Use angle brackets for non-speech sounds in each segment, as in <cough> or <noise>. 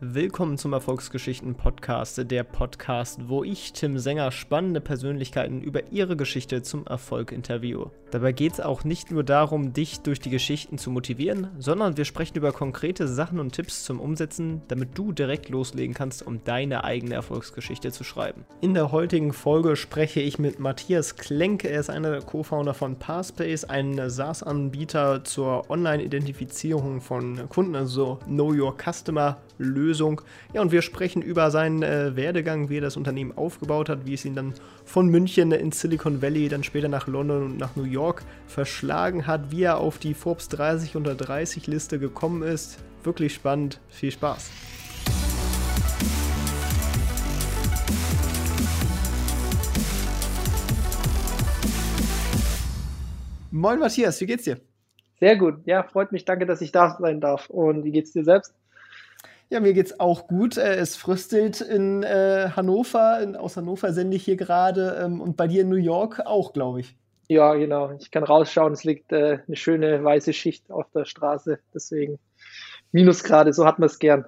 Willkommen zum Erfolgsgeschichten Podcast, der Podcast, wo ich, Tim Sänger, spannende Persönlichkeiten über ihre Geschichte zum Erfolg interviewe. Dabei geht es auch nicht nur darum, dich durch die Geschichten zu motivieren, sondern wir sprechen über konkrete Sachen und Tipps zum Umsetzen, damit du direkt loslegen kannst, um deine eigene Erfolgsgeschichte zu schreiben. In der heutigen Folge spreche ich mit Matthias Klenk. Er ist einer der Co-Founder von Parspace, ein SaaS-Anbieter zur Online-Identifizierung von Kunden, also Know Your Customer Lösung. Ja, und wir sprechen über seinen äh, Werdegang, wie er das Unternehmen aufgebaut hat, wie es ihn dann von München in Silicon Valley, dann später nach London und nach New York verschlagen hat, wie er auf die Forbes 30 unter 30 Liste gekommen ist. Wirklich spannend. Viel Spaß. Moin Matthias, wie geht's dir? Sehr gut. Ja, freut mich. Danke, dass ich da sein darf. Und wie geht's dir selbst? Ja, mir geht's auch gut. Äh, es fröstelt in äh, Hannover, in, aus Hannover sende ich hier gerade ähm, und bei dir in New York auch, glaube ich. Ja, genau. Ich kann rausschauen, es liegt äh, eine schöne weiße Schicht auf der Straße, deswegen Minusgrade, so hat man es gern.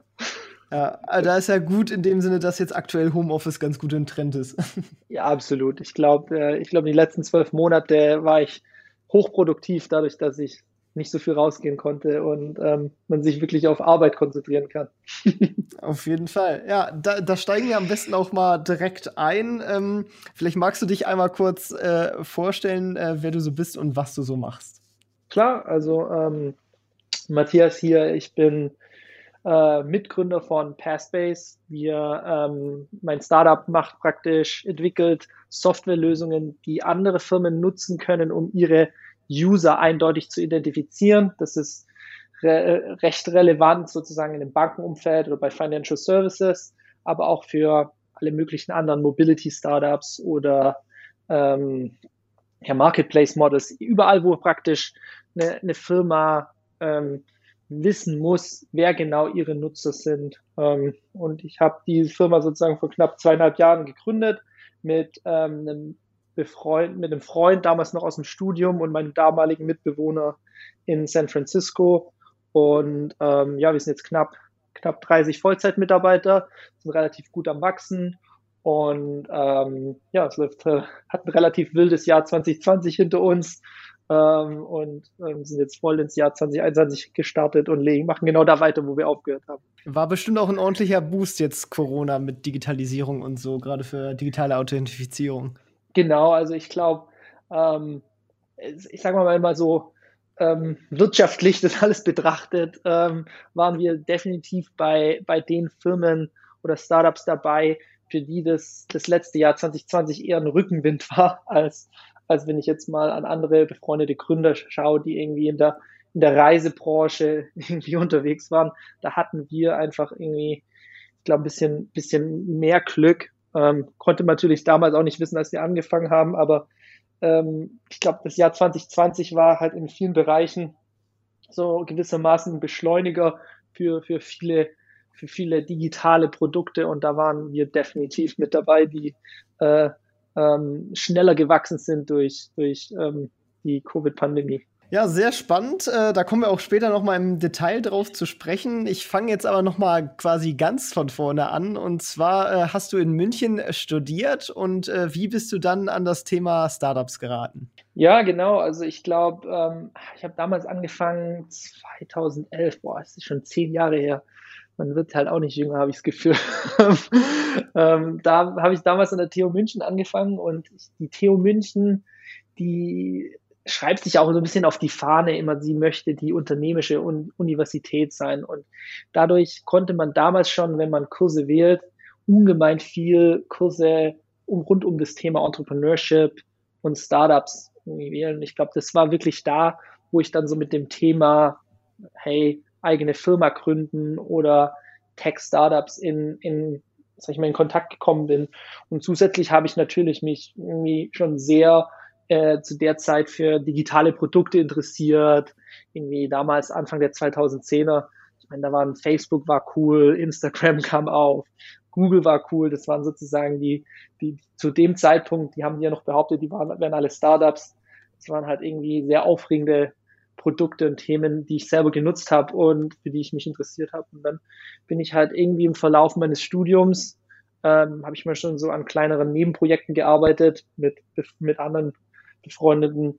Ja, also da ist ja gut in dem Sinne, dass jetzt aktuell Homeoffice ganz gut im Trend ist. <laughs> Ja, absolut. Ich glaube, äh, ich glaube, die letzten zwölf Monate war ich hochproduktiv, dadurch, dass ich nicht so viel rausgehen konnte und ähm, man sich wirklich auf Arbeit konzentrieren kann. <laughs> auf jeden Fall. Ja, da, da, steigen wir am besten auch mal direkt ein. Ähm, vielleicht magst du dich einmal kurz äh, vorstellen, äh, wer du so bist und was du so machst. Klar, also ähm, Matthias hier, ich bin äh, Mitgründer von Passbase. Wir, ähm, mein Startup macht praktisch, entwickelt Softwarelösungen, die andere Firmen nutzen können, um ihre User eindeutig zu identifizieren. Das ist re recht relevant sozusagen in dem Bankenumfeld oder bei Financial Services, aber auch für alle möglichen anderen Mobility Startups oder ähm, ja, Marketplace Models, überall, wo praktisch eine, eine Firma ähm, wissen muss, wer genau ihre Nutzer sind. Ähm, und ich habe die Firma sozusagen vor knapp zweieinhalb Jahren gegründet mit ähm, einem befreundet mit einem Freund damals noch aus dem Studium und meinem damaligen Mitbewohner in San Francisco. Und ähm, ja, wir sind jetzt knapp, knapp 30 Vollzeitmitarbeiter, sind relativ gut am Wachsen. Und ähm, ja, es läuft, äh, hat ein relativ wildes Jahr 2020 hinter uns ähm, und ähm, sind jetzt voll ins Jahr 2021 gestartet und legen, machen genau da weiter, wo wir aufgehört haben. War bestimmt auch ein ordentlicher Boost jetzt Corona mit Digitalisierung und so, gerade für digitale Authentifizierung. Genau, also ich glaube, ähm, ich sage mal mal so, ähm, wirtschaftlich das <laughs> alles betrachtet, ähm, waren wir definitiv bei, bei den Firmen oder Startups dabei, für die das, das letzte Jahr 2020 eher ein Rückenwind <laughs> war, als, als wenn ich jetzt mal an andere befreundete Gründer schaue, die irgendwie in der, in der Reisebranche <laughs> irgendwie unterwegs waren. Da hatten wir einfach irgendwie, ich glaube, ein bisschen, bisschen mehr Glück ähm, konnte man natürlich damals auch nicht wissen, als wir angefangen haben, aber ähm, ich glaube, das Jahr 2020 war halt in vielen Bereichen so gewissermaßen ein Beschleuniger für, für viele für viele digitale Produkte und da waren wir definitiv mit dabei, die äh, ähm, schneller gewachsen sind durch, durch ähm, die Covid-Pandemie. Ja, sehr spannend. Äh, da kommen wir auch später noch mal im Detail drauf zu sprechen. Ich fange jetzt aber noch mal quasi ganz von vorne an. Und zwar äh, hast du in München studiert und äh, wie bist du dann an das Thema Startups geraten? Ja, genau. Also ich glaube, ähm, ich habe damals angefangen 2011. Boah, das ist schon zehn Jahre her. Man wird halt auch nicht jünger, habe ich das Gefühl. <laughs> ähm, da habe ich damals an der TU München angefangen und die TU München, die schreibt sich auch so ein bisschen auf die Fahne immer, sie möchte die unternehmische Universität sein. Und dadurch konnte man damals schon, wenn man Kurse wählt, ungemein viel Kurse um, rund um das Thema Entrepreneurship und Startups wählen. Ich glaube, das war wirklich da, wo ich dann so mit dem Thema, hey, eigene Firma gründen oder Tech-Startups in, in, sag ich mal, in Kontakt gekommen bin. Und zusätzlich habe ich natürlich mich irgendwie schon sehr äh, zu der Zeit für digitale Produkte interessiert. Irgendwie damals Anfang der 2010er. Ich meine, da waren Facebook war cool, Instagram <laughs> kam auf, Google war cool. Das waren sozusagen die, die zu dem Zeitpunkt, die haben ja noch behauptet, die waren, wären alle Startups. Das waren halt irgendwie sehr aufregende Produkte und Themen, die ich selber genutzt habe und für die ich mich interessiert habe. Und dann bin ich halt irgendwie im Verlauf meines Studiums, ähm, habe ich mal schon so an kleineren Nebenprojekten gearbeitet mit, mit anderen befreundeten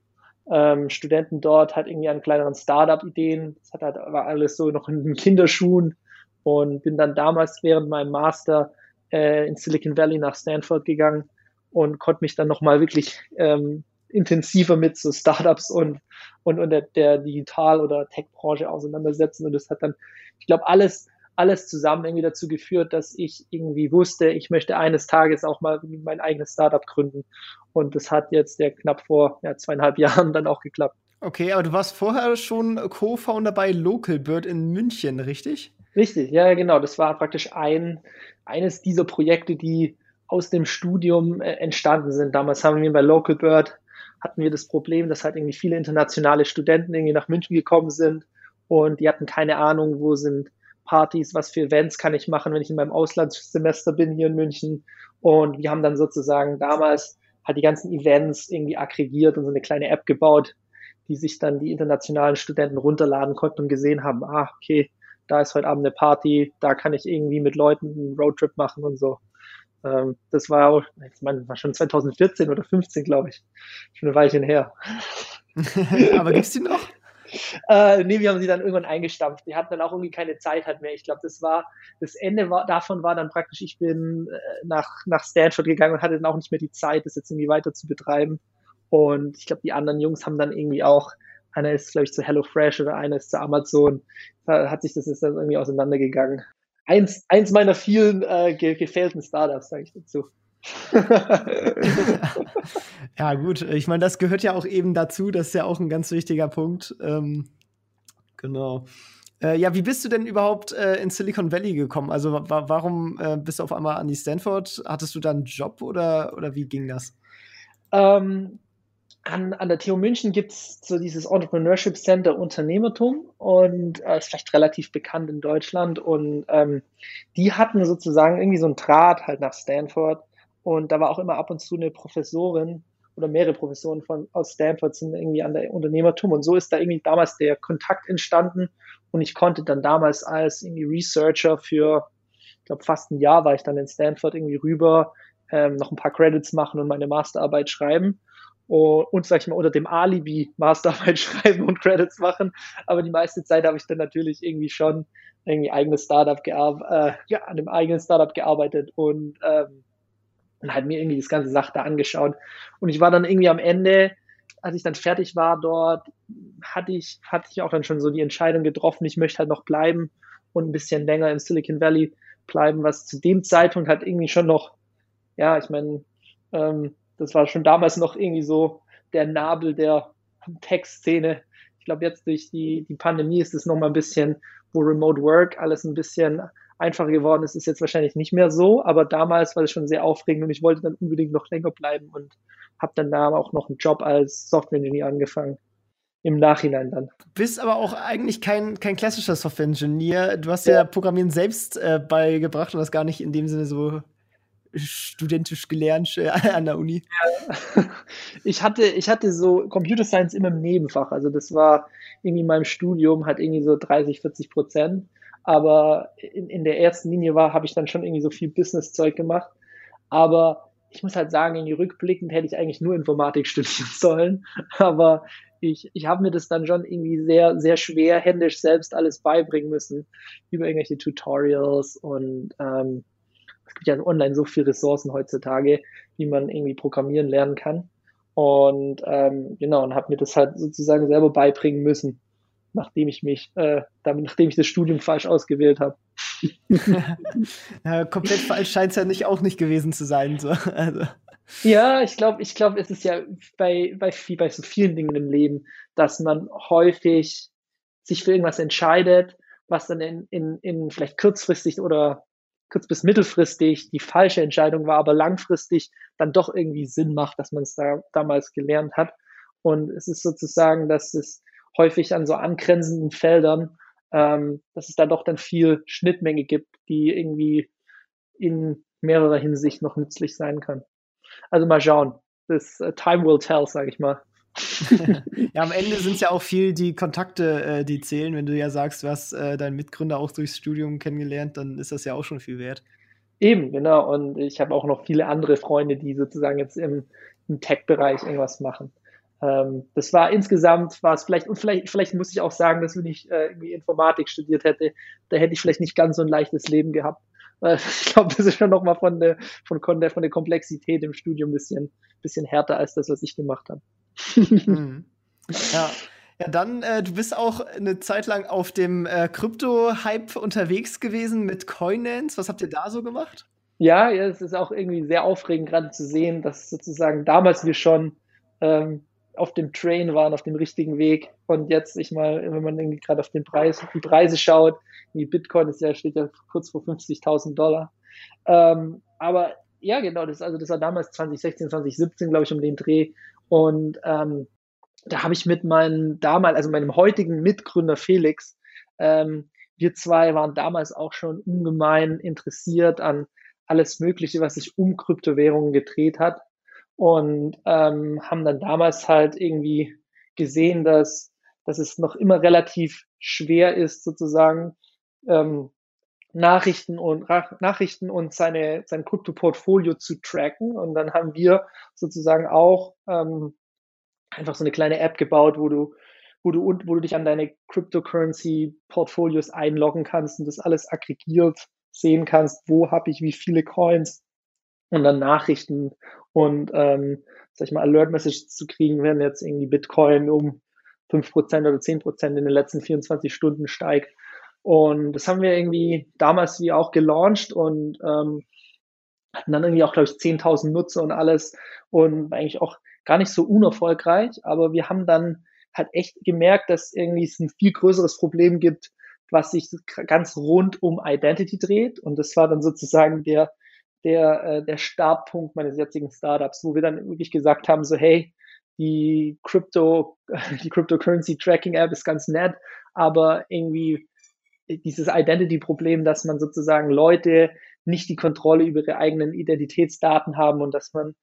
ähm, Studenten dort, halt irgendwie an kleineren Startup-Ideen. Das hat halt, war alles so noch in den Kinderschuhen und bin dann damals während meinem Master äh, in Silicon Valley nach Stanford gegangen und konnte mich dann nochmal wirklich ähm, intensiver mit so Startups und, und, und der, der Digital- oder Tech-Branche auseinandersetzen. Und das hat dann, ich glaube, alles, alles zusammen irgendwie dazu geführt, dass ich irgendwie wusste, ich möchte eines Tages auch mal mein eigenes Startup gründen. Und das hat jetzt ja knapp vor ja, zweieinhalb <laughs> Jahren dann auch geklappt. Okay, aber du warst vorher schon Co-Founder bei Localbird in München, richtig? Richtig, ja, genau. Das war praktisch ein, eines dieser Projekte, die aus dem Studium äh, entstanden sind. Damals haben wir bei Localbird hatten wir das Problem, dass halt irgendwie viele internationale Studenten irgendwie nach München gekommen sind und die hatten keine Ahnung, wo sind Partys, was für Events kann ich machen, wenn ich in meinem Auslandssemester bin hier in München. Und wir haben dann sozusagen damals halt die ganzen Events irgendwie aggregiert und so eine kleine App gebaut, die sich dann die internationalen Studenten runterladen konnten und gesehen haben, ah, okay, da ist heute Abend eine Party, da kann ich irgendwie mit Leuten einen Roadtrip machen und so. Ähm, das war auch, ich meine, war schon 2014 oder 15, glaube ich. Schon eine Weilchen her. <laughs> Aber gibt's die noch? Äh, nee, wir haben sie dann irgendwann eingestampft. Die hatten dann auch irgendwie keine Zeit halt mehr. Ich glaube, das war, das Ende war, davon war dann praktisch, ich bin äh, nach, nach Stanford gegangen und hatte dann auch nicht mehr die Zeit, das jetzt irgendwie weiter zu betreiben. Und ich glaube, die anderen Jungs haben dann irgendwie auch, einer ist, glaube ich, zu HelloFresh oder einer ist zu Amazon. Da hat sich das jetzt dann irgendwie auseinandergegangen eins, eins meiner vielen äh, ge gefällten Startups, sage ich dazu. <laughs> ja, gut. Ich meine, das gehört ja auch eben dazu. Das ist ja auch ein ganz wichtiger Punkt. Ähm, genau. Äh, ja, wie bist du denn überhaupt äh, in Silicon Valley gekommen? Also, wa warum äh, bist du auf einmal an die Stanford? Hattest du da einen Job oder, oder wie ging das? Ähm, an, an der TU München gibt es so dieses Entrepreneurship Center Unternehmertum und äh, ist vielleicht relativ bekannt in Deutschland. Und ähm, die hatten sozusagen irgendwie so einen Draht halt nach Stanford. Und da war auch immer ab und zu eine Professorin oder mehrere Professoren von aus Stanford sind irgendwie an der Unternehmertum. Und so ist da irgendwie damals der Kontakt entstanden. Und ich konnte dann damals als irgendwie Researcher für, ich glaube, fast ein Jahr war ich dann in Stanford irgendwie rüber, ähm, noch ein paar Credits machen und meine Masterarbeit schreiben und, sag ich mal, unter dem Alibi Masterarbeit <laughs> schreiben und Credits machen. Aber die meiste Zeit habe ich dann natürlich irgendwie schon irgendwie eigenes Startup gearbeitet, äh, ja, an dem eigenen Startup gearbeitet und, ähm, und halt mir irgendwie das ganze Sache da angeschaut. Und ich war dann irgendwie am Ende, als ich dann fertig war dort, hatte ich, hatte ich auch dann schon so die Entscheidung getroffen, ich möchte halt noch bleiben und ein bisschen länger im Silicon Valley bleiben, was zu dem Zeitpunkt halt irgendwie schon noch, ja, ich meine, ähm, das war schon damals noch irgendwie so der Nabel der Tech-Szene. Ich glaube, jetzt durch die, die Pandemie ist es nochmal ein bisschen, wo Remote Work alles ein bisschen einfacher geworden ist, ist jetzt wahrscheinlich nicht mehr so, aber damals war es schon sehr aufregend und ich wollte dann unbedingt noch länger bleiben und habe dann da auch noch einen Job als Software-Engineer angefangen. Im Nachhinein dann. Du bist aber auch eigentlich kein, kein klassischer Software-Engineer. Du hast ja, ja Programmieren selbst äh, beigebracht und das gar nicht in dem Sinne so studentisch gelernt äh, <laughs> an der Uni? <laughs> Ich hatte, ich hatte so Computer Science immer im Nebenfach. Also das war irgendwie in meinem Studium hat irgendwie so 30, 40 Prozent. Aber in, in der ersten Linie war, habe ich dann schon irgendwie so viel Business-Zeug gemacht. Aber ich muss halt sagen, irgendwie rückblickend hätte ich eigentlich nur Informatik <laughs> studieren sollen. Aber ich, ich habe mir das dann schon irgendwie sehr, sehr schwer händisch selbst alles beibringen müssen. Über irgendwelche Tutorials und ähm, es gibt ja online so viele Ressourcen heutzutage, wie man irgendwie programmieren lernen kann. Und ähm, genau, und habe mir das halt sozusagen selber beibringen müssen, nachdem ich mich, äh, damit, nachdem ich das Studium falsch ausgewählt habe. ja, <laughs> komplett falsch scheint es ja nicht auch nicht gewesen zu sein. So. Also. Ja, ich glaube, ich glaube, es ist ja bei, bei, wie bei so vielen Dingen im Leben, dass man häufig sich für irgendwas entscheidet, was dann in, in, in vielleicht kurzfristig oder kurz- bis mittelfristig die falsche Entscheidung war, aber langfristig dann doch irgendwie Sinn macht, dass man es da damals gelernt hat. Und es ist sozusagen, dass es häufig an so angrenzenden Feldern, ähm, dass es da doch dann viel Schnittmenge gibt, die irgendwie in mehrerer Hinsicht noch nützlich sein kann. Also mal schauen. Das uh, Time will tell, sage ich mal. <laughs> ja, am Ende sind es ja auch viel die Kontakte, äh, die zählen. Wenn du ja sagst, du hast äh, deinen Mitgründer auch durchs Studium kennengelernt, dann ist das ja auch schon viel wert. Eben, genau. Und ich habe auch noch viele andere Freunde, die sozusagen jetzt im, im Tech-Bereich irgendwas machen. Ähm, das war insgesamt, war es vielleicht, und vielleicht, vielleicht muss ich auch sagen, dass wenn ich äh, irgendwie Informatik studiert hätte, da hätte ich vielleicht nicht ganz so ein leichtes Leben gehabt. Äh, <laughs> ich glaube, das ist schon nochmal von der, von, von, der, von der Komplexität im Studium ein bisschen, bisschen härter als das, was ich gemacht habe. <laughs> mhm. Ja. Ja, dann, äh, du bist auch eine Zeit lang auf dem äh, Krypto-Hype unterwegs gewesen mit Coinance. Was habt ihr da so gemacht? Ja, ja, es ist auch irgendwie sehr aufregend, gerade zu sehen, dass sozusagen damals wir schon ähm, auf dem Train waren, auf dem richtigen Weg. Und jetzt, ich mal, wenn man irgendwie gerade auf den Preis, die Preise schaut, wie Bitcoin ist ja, steht ja kurz vor 50.000 Dollar. Ähm, aber ja, genau, das, also das war damals 2016, 2017, glaube ich, um den Dreh. Und ähm, da habe ich mit meinem damals, also meinem heutigen Mitgründer Felix, ähm, wir zwei waren damals auch schon ungemein interessiert an alles Mögliche, was sich um Kryptowährungen gedreht hat und ähm, haben dann damals halt irgendwie gesehen, dass, dass es noch immer relativ schwer ist, sozusagen ähm, Nachrichten und Nachrichten und seine sein Krypto-Portfolio zu tracken. Und dann haben wir sozusagen auch ähm, einfach so eine kleine App gebaut, wo du wo du wo du dich an deine Cryptocurrency Portfolios einloggen kannst und das alles aggregiert sehen kannst, wo habe ich wie viele Coins und dann Nachrichten und ähm, sag ich mal Alert Messages zu kriegen, wenn jetzt irgendwie Bitcoin um 5% oder 10% in den letzten 24 Stunden steigt. Und das haben wir irgendwie damals wie auch gelauncht und ähm, hatten dann irgendwie auch, glaube ich, 10.000 Nutzer und alles und eigentlich auch gar nicht so unerfolgreich, aber wir haben dann halt echt gemerkt, dass irgendwie es ein viel größeres Problem gibt, was sich ganz rund um Identity dreht und das war dann sozusagen der der, äh, der Startpunkt meines jetzigen Startups, wo wir dann wirklich gesagt haben, so hey, die Crypto, <laughs> die Cryptocurrency Tracking App ist ganz nett, aber irgendwie dieses Identity-Problem, dass man sozusagen Leute nicht die Kontrolle über ihre eigenen Identitätsdaten haben und dass man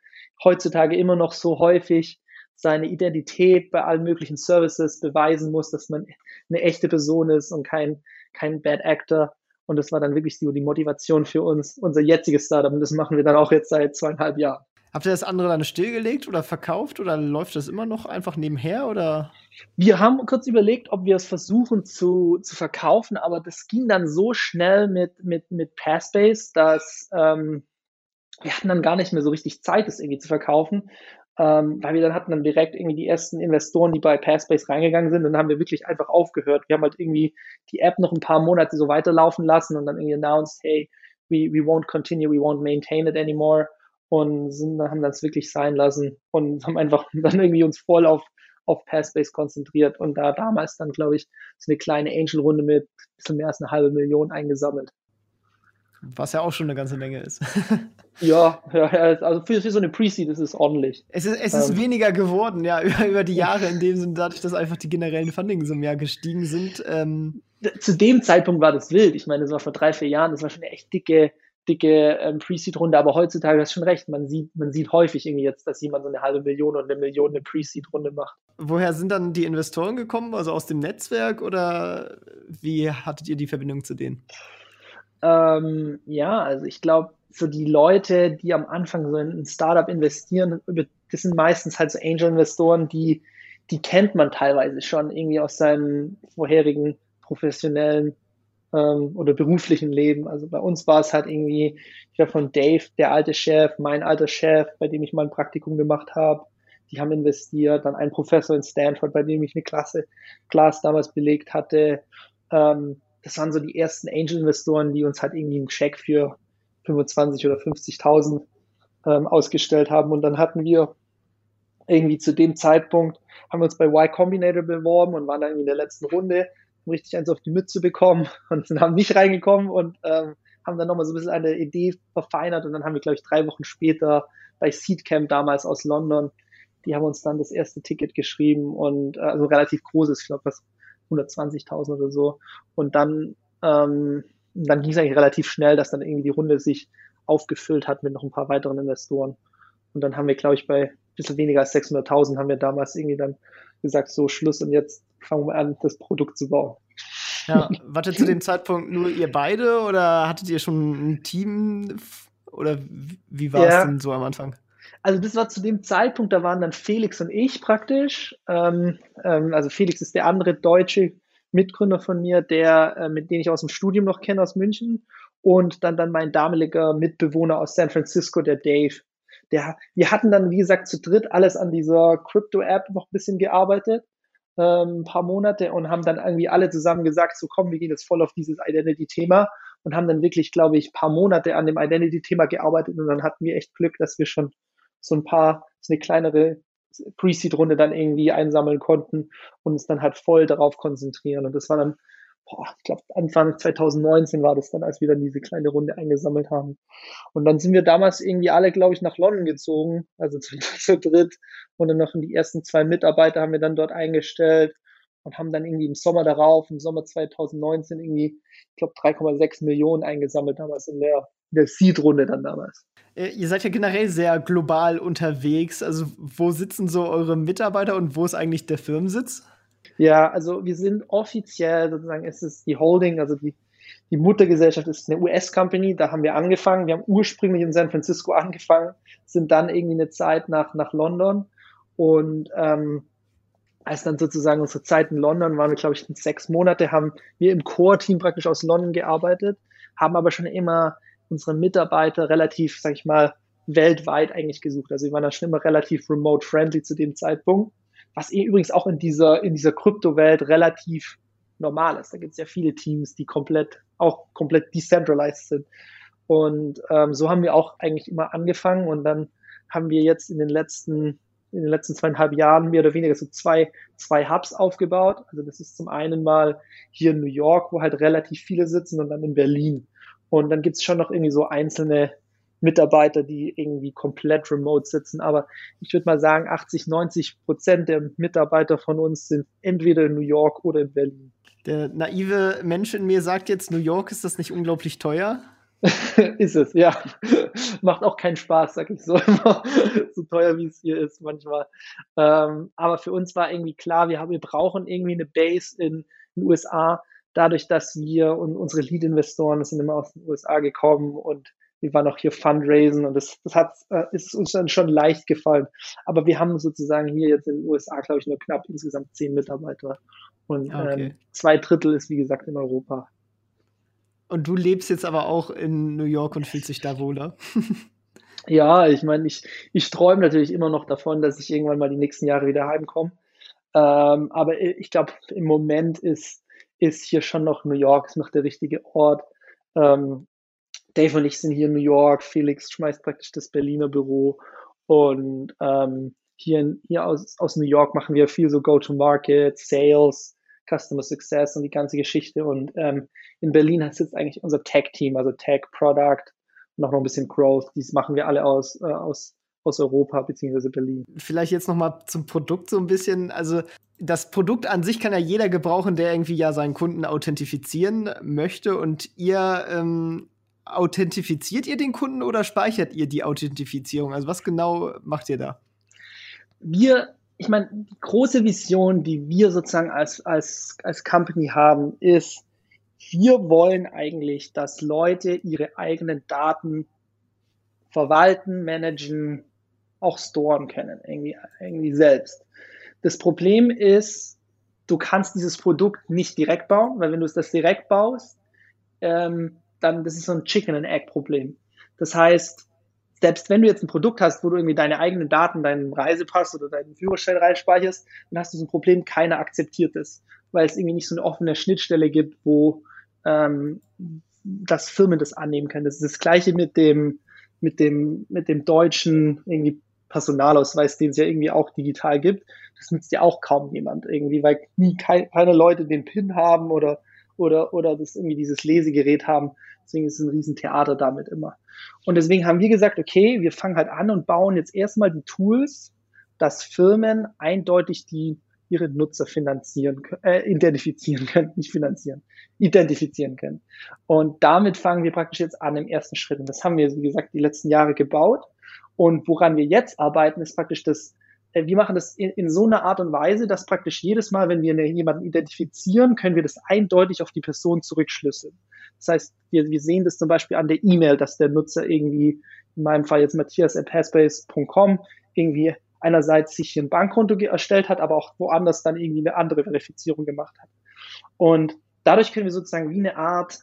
heutzutage immer noch so häufig seine Identität bei allen möglichen Services beweisen muss, dass man eine echte Person ist und kein, kein Bad Actor. Und das war dann wirklich so die Motivation für uns, unser jetziges Startup. Und das machen wir dann auch jetzt seit zweieinhalb Jahren. Habt ihr das andere dann stillgelegt oder verkauft oder läuft das immer noch einfach nebenher oder? Wir haben kurz überlegt, ob wir es versuchen zu, zu verkaufen, aber das ging dann so schnell mit, mit, mit Passbase, dass ähm, wir hatten dann gar nicht mehr so richtig Zeit, das irgendwie zu verkaufen ähm, weil wir dann hatten dann direkt irgendwie die ersten Investoren, die bei Passbase reingegangen sind und dann haben wir wirklich einfach aufgehört. Wir haben halt irgendwie die App noch ein paar Monate so weiterlaufen lassen und dann irgendwie announced, hey, we, we won't continue, we won't maintain it anymore und sind, haben das wirklich sein lassen und <laughs> haben einfach dann irgendwie uns voll auf, auf Passbase konzentriert und da damals dann, glaube ich, so eine kleine Angel-Runde mit ein bisschen mehr als eine halbe Million eingesammelt. Was ja auch schon eine ganze Menge ist. <laughs> ja, ja, also für, für so eine Pre-Seed ist es ordentlich. Es ist, es ist ähm, weniger geworden, ja, <laughs> über, über die Jahre, in dem Sinne, dadurch, dass einfach die generellen Funding-Summen ja gestiegen sind. Ähm. Zu dem Zeitpunkt war das wild. Ich meine, das war vor drei, vier Jahren, das war schon eine echt dicke, dicke ähm, Pre-Seed-Runde, aber heutzutage hast du schon recht. Man sieht, man sieht häufig irgendwie jetzt, dass jemand so eine halbe Million oder eine Million eine Pre-Seed-Runde macht. Woher sind dann die Investoren gekommen? Also aus dem Netzwerk oder wie hattet ihr die Verbindung zu denen? Ähm, ja, also ich glaube, so die Leute, die am Anfang so in ein Startup investieren, das sind meistens halt so Angel-Investoren, die, die kennt man teilweise schon irgendwie aus seinem vorherigen professionellen ähm, oder beruflichen Leben. Also bei uns war es halt irgendwie, ich glaube von Dave, der alte Chef, mein alter Chef, bei dem ich mal ein Praktikum gemacht habe, die haben investiert, dann ein Professor in Stanford, bei dem ich eine Klasse, Class damals belegt hatte, ähm, das waren so die ersten Angel-Investoren, die uns halt irgendwie einen Check für 25 oder 50.000 ähm, ausgestellt haben. Und dann hatten wir irgendwie zu dem Zeitpunkt, haben wir uns bei Y Combinator beworben und waren dann in der letzten Runde, um richtig eins auf die Mütze bekommen <laughs> und sind haben nicht reingekommen und ähm, haben dann nochmal so ein bisschen eine Idee verfeinert und dann haben wir, glaube ich, drei Wochen später bei Seedcamp damals aus London, die haben uns dann das erste Ticket geschrieben und äh, also relativ großes, ich glaube, was 120.000 oder so. Und dann, ähm, dann ging es eigentlich relativ schnell, dass dann irgendwie die Runde sich aufgefüllt hat mit noch ein paar weiteren Investoren. Und dann haben wir, glaube ich, bei bisschen weniger als 600.000 haben wir damals irgendwie dann gesagt, so Schluss und jetzt fangen wir an, das Produkt zu bauen. Ja, wartet zu dem Zeitpunkt nur ihr beide oder hattet ihr schon ein Team oder wie war ja. es denn so am Anfang? Also das war zu dem Zeitpunkt, da waren dann Felix und ich praktisch. Ähm, ähm, also Felix ist der andere deutsche Mitgründer von mir, der, äh, mit dem ich aus dem Studium noch kenne aus München. Und dann, dann mein damaliger Mitbewohner aus San Francisco, der Dave. Der, wir hatten dann, wie gesagt, zu dritt alles an dieser Crypto-App noch ein bisschen gearbeitet, ähm, ein paar Monate und haben dann irgendwie alle zusammen gesagt, so komm, wir gehen jetzt voll auf dieses Identity-Thema und haben dann wirklich, glaube ich, paar Monate an dem Identity-Thema gearbeitet und dann hatten wir echt Glück, dass wir schon so ein paar, so eine kleinere Pre-Seed-Runde dann irgendwie einsammeln konnten und uns dann halt voll darauf konzentrieren. Und das war dann, boah, ich glaube, Anfang 2019 war das dann, als wir dann diese kleine Runde eingesammelt haben. Und dann sind wir damals irgendwie alle, glaube ich, nach London gezogen, also zu, <laughs> zu dritt. Und dann noch die ersten zwei Mitarbeiter haben wir dann dort eingestellt und haben dann irgendwie im Sommer darauf, im Sommer 2019 irgendwie, ich glaube, 3,6 Millionen eingesammelt damals in der, in der Seed-Runde dann damals. Äh, ihr seid ja generell sehr global unterwegs. Also, wo sitzen so eure Mitarbeiter und wo ist eigentlich der Firmensitz? Ja, also wir sind offiziell sozusagen, es ist die Holding, also die, die Muttergesellschaft ist eine US-Company, da haben wir angefangen. Wir haben ursprünglich in San Francisco angefangen, sind dann irgendwie eine Zeit nach, nach London und ähm, als dann sozusagen unsere Zeit in London waren wir, glaube ich, sechs Monate, haben wir im Core-Team praktisch aus London gearbeitet, haben aber schon immer unsere Mitarbeiter relativ, sag ich mal, weltweit eigentlich gesucht. Also wir waren da schon immer relativ remote friendly zu dem Zeitpunkt, was eh übrigens auch in dieser, in dieser Kryptowelt relativ normal ist. Da gibt es ja viele Teams, die komplett, auch komplett decentralized sind. Und ähm, so haben wir auch eigentlich immer angefangen und dann haben wir jetzt in den letzten in den letzten zweieinhalb Jahren mehr oder weniger so zwei, zwei Hubs aufgebaut. Also das ist zum einen mal hier in New York, wo halt relativ viele sitzen und dann in Berlin. Und dann gibt's schon noch irgendwie so einzelne Mitarbeiter, die irgendwie komplett remote sitzen. Aber ich würde mal sagen, 80, 90 Prozent der Mitarbeiter von uns sind entweder in New York oder in Berlin. Der naive Mensch in mir sagt jetzt, New York ist das nicht unglaublich teuer? <laughs> ist es, ja. <laughs> Macht auch keinen Spaß, sag ich so immer. <laughs> so teuer wie es hier ist manchmal. Ähm, aber für uns war irgendwie klar, wir, haben, wir brauchen irgendwie eine Base in den USA, dadurch, dass wir und unsere Lead-Investoren sind immer aus den USA gekommen und wir waren auch hier Fundraisen und das, das hat, äh, ist uns dann schon leicht gefallen. Aber wir haben sozusagen hier jetzt in den USA, glaube ich, nur knapp insgesamt zehn Mitarbeiter. Und ah, okay. ähm, zwei Drittel ist, wie gesagt, in Europa. Und du lebst jetzt aber auch in New York und fühlst dich da wohler. <laughs> ja, ich meine, ich, ich träume natürlich immer noch davon, dass ich irgendwann mal die nächsten Jahre wieder heimkomme. Ähm, aber ich glaube, im Moment ist, ist hier schon noch New York, ist noch der richtige Ort. Ähm, Dave und ich sind hier in New York, Felix schmeißt praktisch das Berliner Büro und ähm, hier, hier aus, aus New York machen wir viel so Go-to-Market, Sales, Customer Success und die ganze Geschichte und ähm, in Berlin sitzt eigentlich unser Tech-Team, also Tech, Product und auch noch ein bisschen Growth. Dies machen wir alle aus, äh, aus aus Europa bzw. Berlin. Vielleicht jetzt noch mal zum Produkt so ein bisschen. Also das Produkt an sich kann ja jeder gebrauchen, der irgendwie ja seinen Kunden authentifizieren möchte. Und ihr ähm, authentifiziert ihr den Kunden oder speichert ihr die Authentifizierung? Also was genau macht ihr da? Wir, ich meine, die große Vision, die wir sozusagen als, als, als Company haben, ist, wir wollen eigentlich, dass Leute ihre eigenen Daten verwalten, managen, auch storen können, irgendwie, irgendwie selbst. Das Problem ist, du kannst dieses Produkt nicht direkt bauen, weil wenn du es das direkt baust, ähm, dann das ist so ein Chicken and Egg Problem. Das heißt, selbst wenn du jetzt ein Produkt hast, wo du irgendwie deine eigenen Daten, deinen Reisepass oder deinen Führerschein reinspeicherst, dann hast du so ein Problem, keiner akzeptiert es, weil es irgendwie nicht so eine offene Schnittstelle gibt, wo ähm, das Firmen das annehmen können. Das ist das gleiche mit dem mit dem mit dem deutschen irgendwie Personalausweis, den es ja irgendwie auch digital gibt, das nützt ja auch kaum jemand irgendwie, weil nie kein, keine Leute den PIN haben oder, oder, oder das irgendwie dieses Lesegerät haben. Deswegen ist es ein Riesentheater damit immer. Und deswegen haben wir gesagt, okay, wir fangen halt an und bauen jetzt erstmal die Tools, dass Firmen eindeutig die ihre Nutzer finanzieren, äh, identifizieren können, <laughs> nicht finanzieren, identifizieren können. Und damit fangen wir praktisch jetzt an im ersten Schritt. Und das haben wir, wie gesagt, die letzten Jahre gebaut Und woran wir jetzt arbeiten, ist praktisch das, äh, wir machen das in, in, so einer Art und Weise, dass praktisch jedes Mal, wenn wir jemanden identifizieren, können wir das eindeutig auf die Person zurückschlüsseln. Das heißt, wir, wir sehen das zum Beispiel an der E-Mail, dass der Nutzer irgendwie, in meinem Fall jetzt Matthias at passbase.com, irgendwie einerseits sich ein Bankkonto erstellt hat, aber auch woanders dann irgendwie eine andere Verifizierung gemacht hat. Und dadurch können wir sozusagen wie eine Art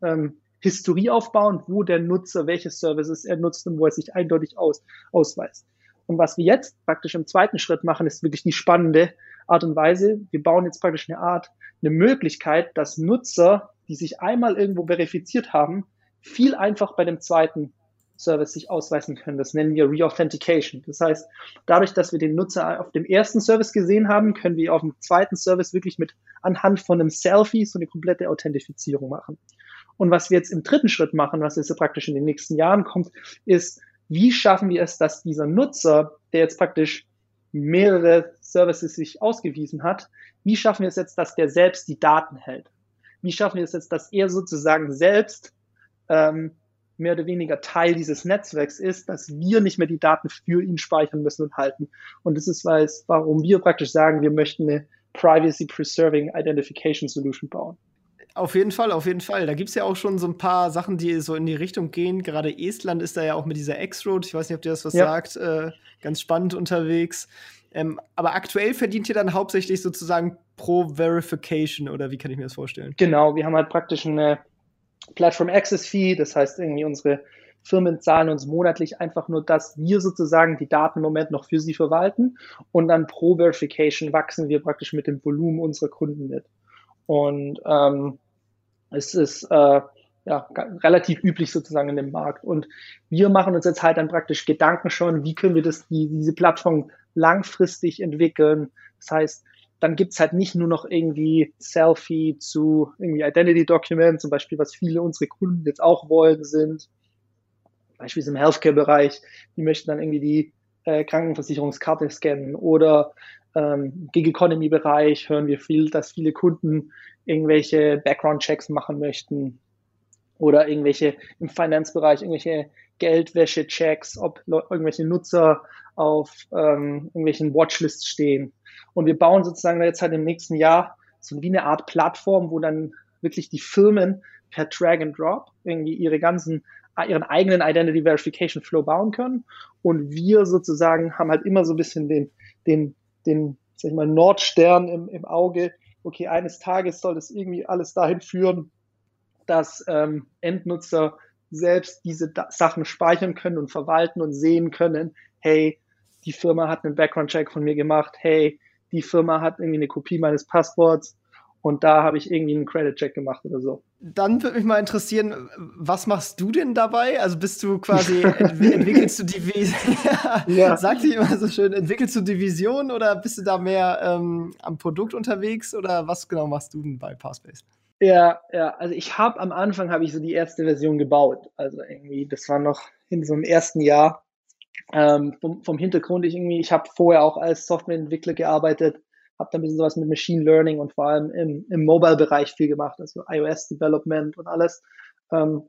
ähm, Historie aufbauen, wo der Nutzer welche Services er nutzt und wo er sich eindeutig aus, ausweist. Und was wir jetzt praktisch im zweiten Schritt machen, ist wirklich die spannende Art und Weise. Wir bauen jetzt praktisch eine Art, eine Möglichkeit, dass Nutzer, die sich einmal irgendwo verifiziert haben, viel einfach bei dem zweiten Service sich ausweisen können. Das nennen wir Reauthentication. Das heißt, dadurch, dass wir den Nutzer auf dem ersten Service gesehen haben, können wir auf dem zweiten Service wirklich mit anhand von einem Selfie so eine komplette Authentifizierung machen. Und was wir jetzt im dritten Schritt machen, was jetzt praktisch in den nächsten Jahren kommt, ist, wie schaffen wir es, dass dieser Nutzer, der jetzt praktisch mehrere Services sich ausgewiesen hat, wie schaffen wir es jetzt, dass der selbst die Daten hält? Wie schaffen wir es jetzt, dass er sozusagen selbst ähm, mehr oder weniger Teil dieses Netzwerks ist, dass wir nicht mehr die Daten für ihn speichern müssen und halten. Und das ist, weiß, warum wir praktisch sagen, wir möchten eine Privacy Preserving Identification Solution bauen. Auf jeden Fall, auf jeden Fall. Da gibt es ja auch schon so ein paar Sachen, die so in die Richtung gehen. Gerade Estland ist da ja auch mit dieser X-Road, ich weiß nicht, ob dir das was ja. sagt, äh, ganz spannend unterwegs. Ähm, aber aktuell verdient ihr dann hauptsächlich sozusagen pro Verification oder wie kann ich mir das vorstellen? Genau, wir haben halt praktisch eine Platform Access Fee, das heißt irgendwie unsere Firmen zahlen uns monatlich einfach nur, dass wir sozusagen die Daten im Moment noch für sie verwalten und dann pro Verification wachsen wir praktisch mit dem Volumen unserer Kunden mit. Und ähm, es ist äh, ja, relativ üblich sozusagen in dem Markt. Und wir machen uns jetzt halt dann praktisch Gedanken schon, wie können wir das, die, diese Plattform langfristig entwickeln. Das heißt, dann gibt's halt nicht nur noch irgendwie Selfie zu irgendwie Identity Document, zum Beispiel, was viele unserer Kunden jetzt auch wollen, sind beispielsweise im Healthcare-Bereich, die möchten dann irgendwie die äh, Krankenversicherungskarte scannen oder ähm, Gig Economy-Bereich hören wir viel, dass viele Kunden irgendwelche Background-Checks machen möchten oder irgendwelche im Finanzbereich irgendwelche Geldwäsche-Checks, ob irgendwelche Nutzer auf ähm, irgendwelchen Watchlists stehen. Und wir bauen sozusagen jetzt halt im nächsten Jahr so wie eine Art Plattform, wo dann wirklich die Firmen per Drag and Drop irgendwie ihre ganzen ihren eigenen Identity Verification Flow bauen können. Und wir sozusagen haben halt immer so ein bisschen den, den, den, sag ich mal, Nordstern im, im Auge. Okay, eines Tages soll das irgendwie alles dahin führen, dass ähm, Endnutzer selbst diese da Sachen speichern können und verwalten und sehen können, hey, die Firma hat einen Background-Check von mir gemacht, hey, die Firma hat irgendwie eine Kopie meines Passworts und da habe ich irgendwie einen Credit-Check gemacht oder so. Dann würde mich mal interessieren, was machst du denn dabei? Also bist du quasi, <laughs> entwickelst du die Vision, <laughs> ja. sagt sich immer so schön, entwickelst du die Vision oder bist du da mehr ähm, am Produkt unterwegs oder was genau machst du denn bei Passbase? Ja, ja, also ich habe am Anfang habe ich so die erste Version gebaut. Also irgendwie, das war noch in so einem ersten Jahr. Ähm, vom, vom Hintergrund, ich irgendwie, ich habe vorher auch als Softwareentwickler gearbeitet, habe da ein bisschen sowas mit Machine Learning und vor allem im, im Mobile-Bereich viel gemacht, also iOS-Development und alles. Ähm,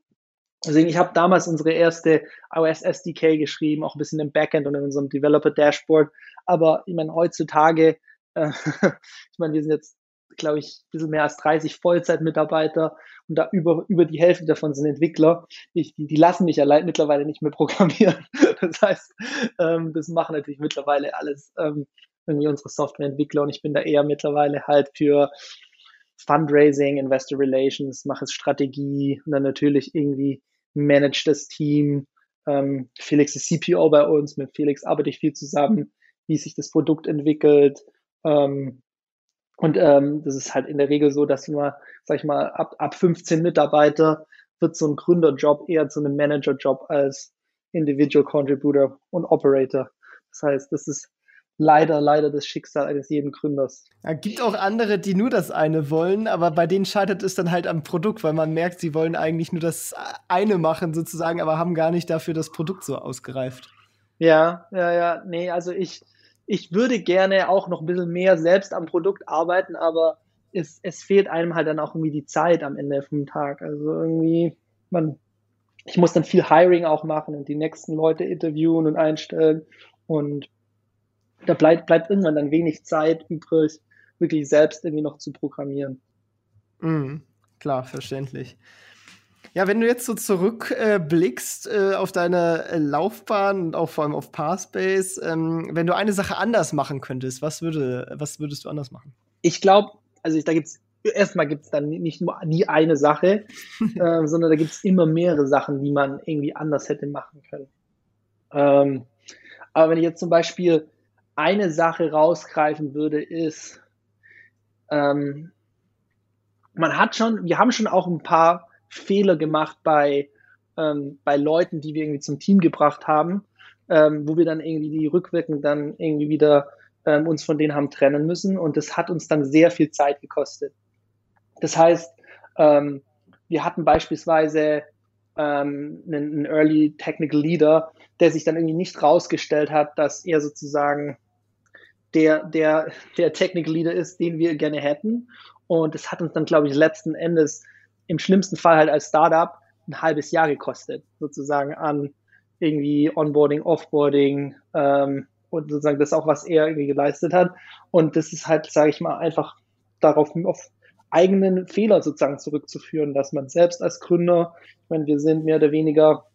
deswegen, ich habe damals unsere erste iOS SDK geschrieben, auch ein bisschen im Backend und in unserem Developer-Dashboard. Aber ich meine, heutzutage, äh, <laughs> ich meine, wir sind jetzt glaube ich, ein bisschen mehr als 30 Vollzeitmitarbeiter und da über, über die Hälfte davon sind Entwickler. Ich, die, die lassen mich ja mittlerweile nicht mehr programmieren. <laughs> Das heißt, ähm, das machen natürlich mittlerweile alles ähm, irgendwie unsere Softwareentwickler und ich bin da eher mittlerweile halt für Fundraising, Investor Relations, mache es Strategie und dann natürlich irgendwie manage das Team. Ähm, Felix ist CPO bei uns, mit Felix arbeite ich viel zusammen, wie sich das Produkt entwickelt. Ähm, und ähm, das ist halt in der Regel so, dass immer, sag ich mal, ab, ab 15 Mitarbeiter wird so ein Gründerjob eher zu einem Managerjob als Individual Contributor und Operator. Das heißt, das ist leider, leider das Schicksal eines jeden Gründers. Es gibt auch andere, die nur das eine wollen, aber bei denen scheitert es dann halt am Produkt, weil man merkt, sie wollen eigentlich nur das eine machen sozusagen, aber haben gar nicht dafür das Produkt so ausgereift. Ja, ja, ja, nee, also ich, ich würde gerne auch noch ein bisschen mehr selbst am Produkt arbeiten, aber es, es fehlt einem halt dann auch irgendwie die Zeit am Ende vom Tag. Also irgendwie, man, ich muss dann viel Hiring auch machen und die nächsten Leute interviewen und einstellen. Und da bleibt, bleibt irgendwann dann wenig Zeit übrig, wirklich selbst irgendwie noch zu programmieren. Mhm, klar, verständlich. Ja, wenn du jetzt so zurückblickst äh, äh, auf deine äh, Laufbahn und auch vor allem auf Pathbase, ähm, wenn du eine Sache anders machen könntest, was, würde, was würdest du anders machen? Ich glaube, also ich, da gibt es erstmal gibt es dann nicht nur nie eine Sache, <laughs> äh, sondern da gibt es immer mehrere Sachen, die man irgendwie anders hätte machen können. Ähm, aber wenn ich jetzt zum Beispiel eine Sache rausgreifen würde, ist, ähm, man hat schon, wir haben schon auch ein paar Fehler gemacht bei, ähm, bei Leuten, die wir irgendwie zum Team gebracht haben, ähm, wo wir dann irgendwie die rückwirkend dann irgendwie wieder ähm, uns von denen haben trennen müssen und das hat uns dann sehr viel Zeit gekostet. Das heißt, ähm, wir hatten beispielsweise ähm, einen, Early Technical Leader, der sich dann irgendwie nicht rausgestellt hat, dass er sozusagen der, der, der Technical Leader ist, den wir gerne hätten. Und das hat uns dann, glaube ich, letzten Endes im schlimmsten Fall halt als Startup ein halbes Jahr gekostet, sozusagen an irgendwie Onboarding, Offboarding ähm, und sozusagen das auch, was er irgendwie geleistet hat. Und das ist halt, sage ich mal, einfach darauf auf eigenen Fehler sozusagen zurückzuführen, dass man selbst als Gründer, ich meine, wir sind mehr oder weniger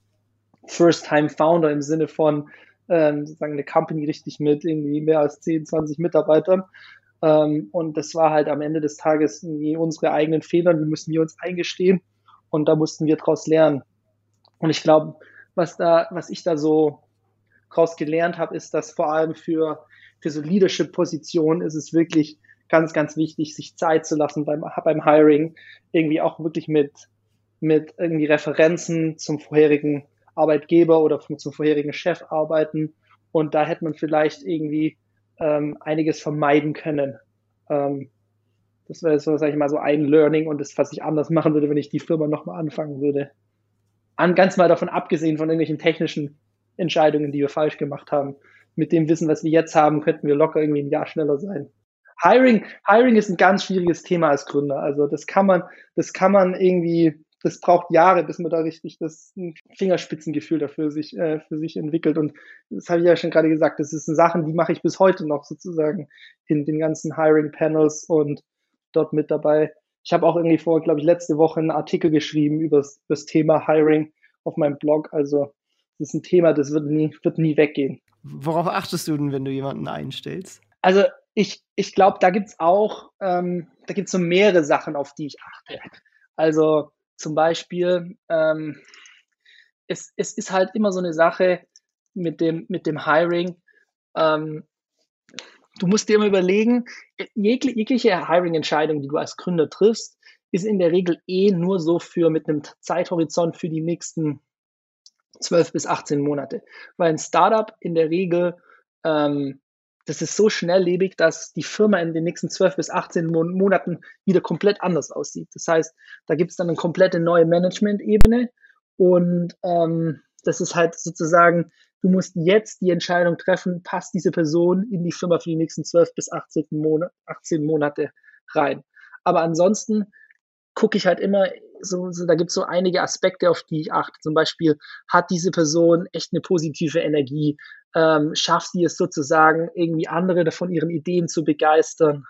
First-Time-Founder im Sinne von ähm, sozusagen eine Company richtig mit irgendwie mehr als 10, 20 Mitarbeitern. Ähm, und das war halt am Ende des Tages irgendwie unsere eigenen Fehler, die müssen wir uns eingestehen und da mussten wir daraus lernen. Und ich glaube, was da, was ich da so daraus gelernt habe, ist, dass vor allem für, für so Leadership-Positionen ist es wirklich ganz, ganz wichtig, sich Zeit zu lassen beim, beim Hiring, irgendwie auch wirklich mit, mit irgendwie Referenzen zum vorherigen Arbeitgeber oder zum vorherigen Chef arbeiten. Und da hätte man vielleicht irgendwie ähm, einiges vermeiden können. Ähm, das wäre so, sag ich mal, so ein Learning und das, was ich anders machen würde, wenn ich die Firma nochmal anfangen würde. An, ganz mal davon abgesehen von irgendwelchen technischen Entscheidungen, die wir falsch gemacht haben. Mit dem Wissen, was wir jetzt haben, könnten wir locker irgendwie ein Jahr schneller sein. Hiring, Hiring ist ein ganz schwieriges Thema als Gründer. Also das kann man, das kann man irgendwie, das braucht Jahre, bis man da richtig das Fingerspitzengefühl dafür sich, äh, für sich entwickelt. Und das habe ich ja schon gerade gesagt, das sind Sachen, die mache ich bis heute noch sozusagen in den ganzen Hiring-Panels und dort mit dabei. Ich habe auch irgendwie vor, glaube ich, letzte Woche einen Artikel geschrieben über das Thema Hiring auf meinem Blog. Also das ist ein Thema, das wird nie, wird nie weggehen. Worauf achtest du denn, wenn du jemanden einstellst? Also ich, ich glaube, da gibt's auch, ähm, da gibt's so mehrere Sachen, auf die ich achte. Also zum Beispiel, ähm, es, es ist halt immer so eine Sache mit dem, mit dem Hiring. Ähm, du musst dir immer überlegen, jegliche, jegliche Hiring-Entscheidung, die du als Gründer triffst, ist in der Regel eh nur so für mit einem Zeithorizont für die nächsten 12 bis 18 Monate. Weil ein Startup in der Regel ähm, das ist so schnelllebig, dass die Firma in den nächsten 12 bis 18 Monaten wieder komplett anders aussieht. Das heißt, da gibt es dann eine komplette neue Management-Ebene und ähm, das ist halt sozusagen, du musst jetzt die Entscheidung treffen, passt diese Person in die Firma für die nächsten 12 bis 18, Monate, 18 Monate rein. Aber ansonsten gucke ich halt immer, so, so, da gibt es so einige Aspekte, auf die ich achte. Zum Beispiel, hat diese Person echt eine positive Energie? ähm, schafft sie es sozusagen, irgendwie andere von ihren Ideen zu begeistern?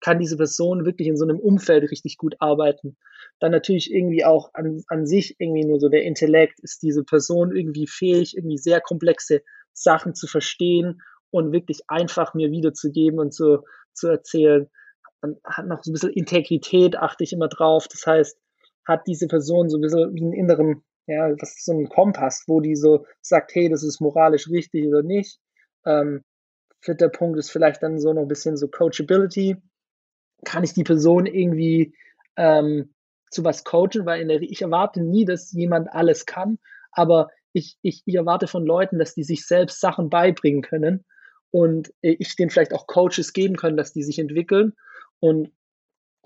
Kann diese Person wirklich in so einem Umfeld richtig gut arbeiten? Dann natürlich irgendwie auch an, an sich irgendwie nur so der Intellekt. Ist diese Person irgendwie fähig, irgendwie sehr komplexe Sachen zu verstehen und wirklich einfach mir wiederzugeben und zu, zu erzählen? Dann hat noch so ein bisschen Integrität, achte ich immer drauf. Das heißt, hat diese Person so ein bisschen wie einen inneren ja, das ist so ein Kompass, wo die so sagt, hey, das ist moralisch richtig oder nicht. Ähm, vierter Punkt ist vielleicht dann so noch ein bisschen so Coachability. Kann ich die Person irgendwie ähm, zu was coachen? Weil der, ich erwarte nie, dass jemand alles kann, aber ich, ich, ich erwarte von Leuten, dass die sich selbst Sachen beibringen können und ich denen vielleicht auch Coaches geben können, dass die sich entwickeln. Und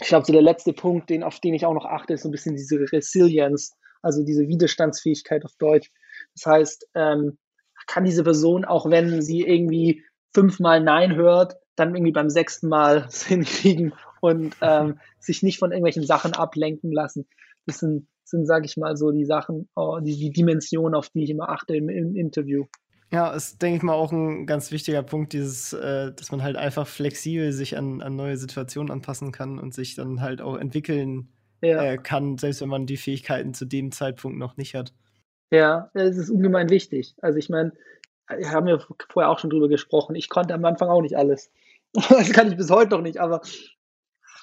ich glaube, so der letzte Punkt, den, auf den ich auch noch achte, ist so ein bisschen diese Resilience also diese Widerstandsfähigkeit auf Deutsch. Das heißt, ähm, kann diese Person, auch wenn sie irgendwie fünfmal Nein hört, dann irgendwie beim sechsten Mal <laughs> hinkriegen und ähm, sich nicht von irgendwelchen Sachen ablenken lassen. Das sind sind, sage ich mal, so die Sachen, oh, die, die Dimension, auf die ich immer achte im, im Interview. Ja, ist, denke ich mal, auch ein ganz wichtiger Punkt, dieses, äh, dass man halt einfach flexibel sich an, an neue Situationen anpassen kann und sich dann halt auch entwickeln ja. äh, kann, selbst wenn man die Fähigkeiten zu dem Zeitpunkt noch nicht hat. Ja, es ist ungemein wichtig. Also ich meine, wir haben ja vorher auch schon drüber gesprochen. Ich konnte am Anfang auch nicht alles. <laughs> Das kann ich bis heute noch nicht, aber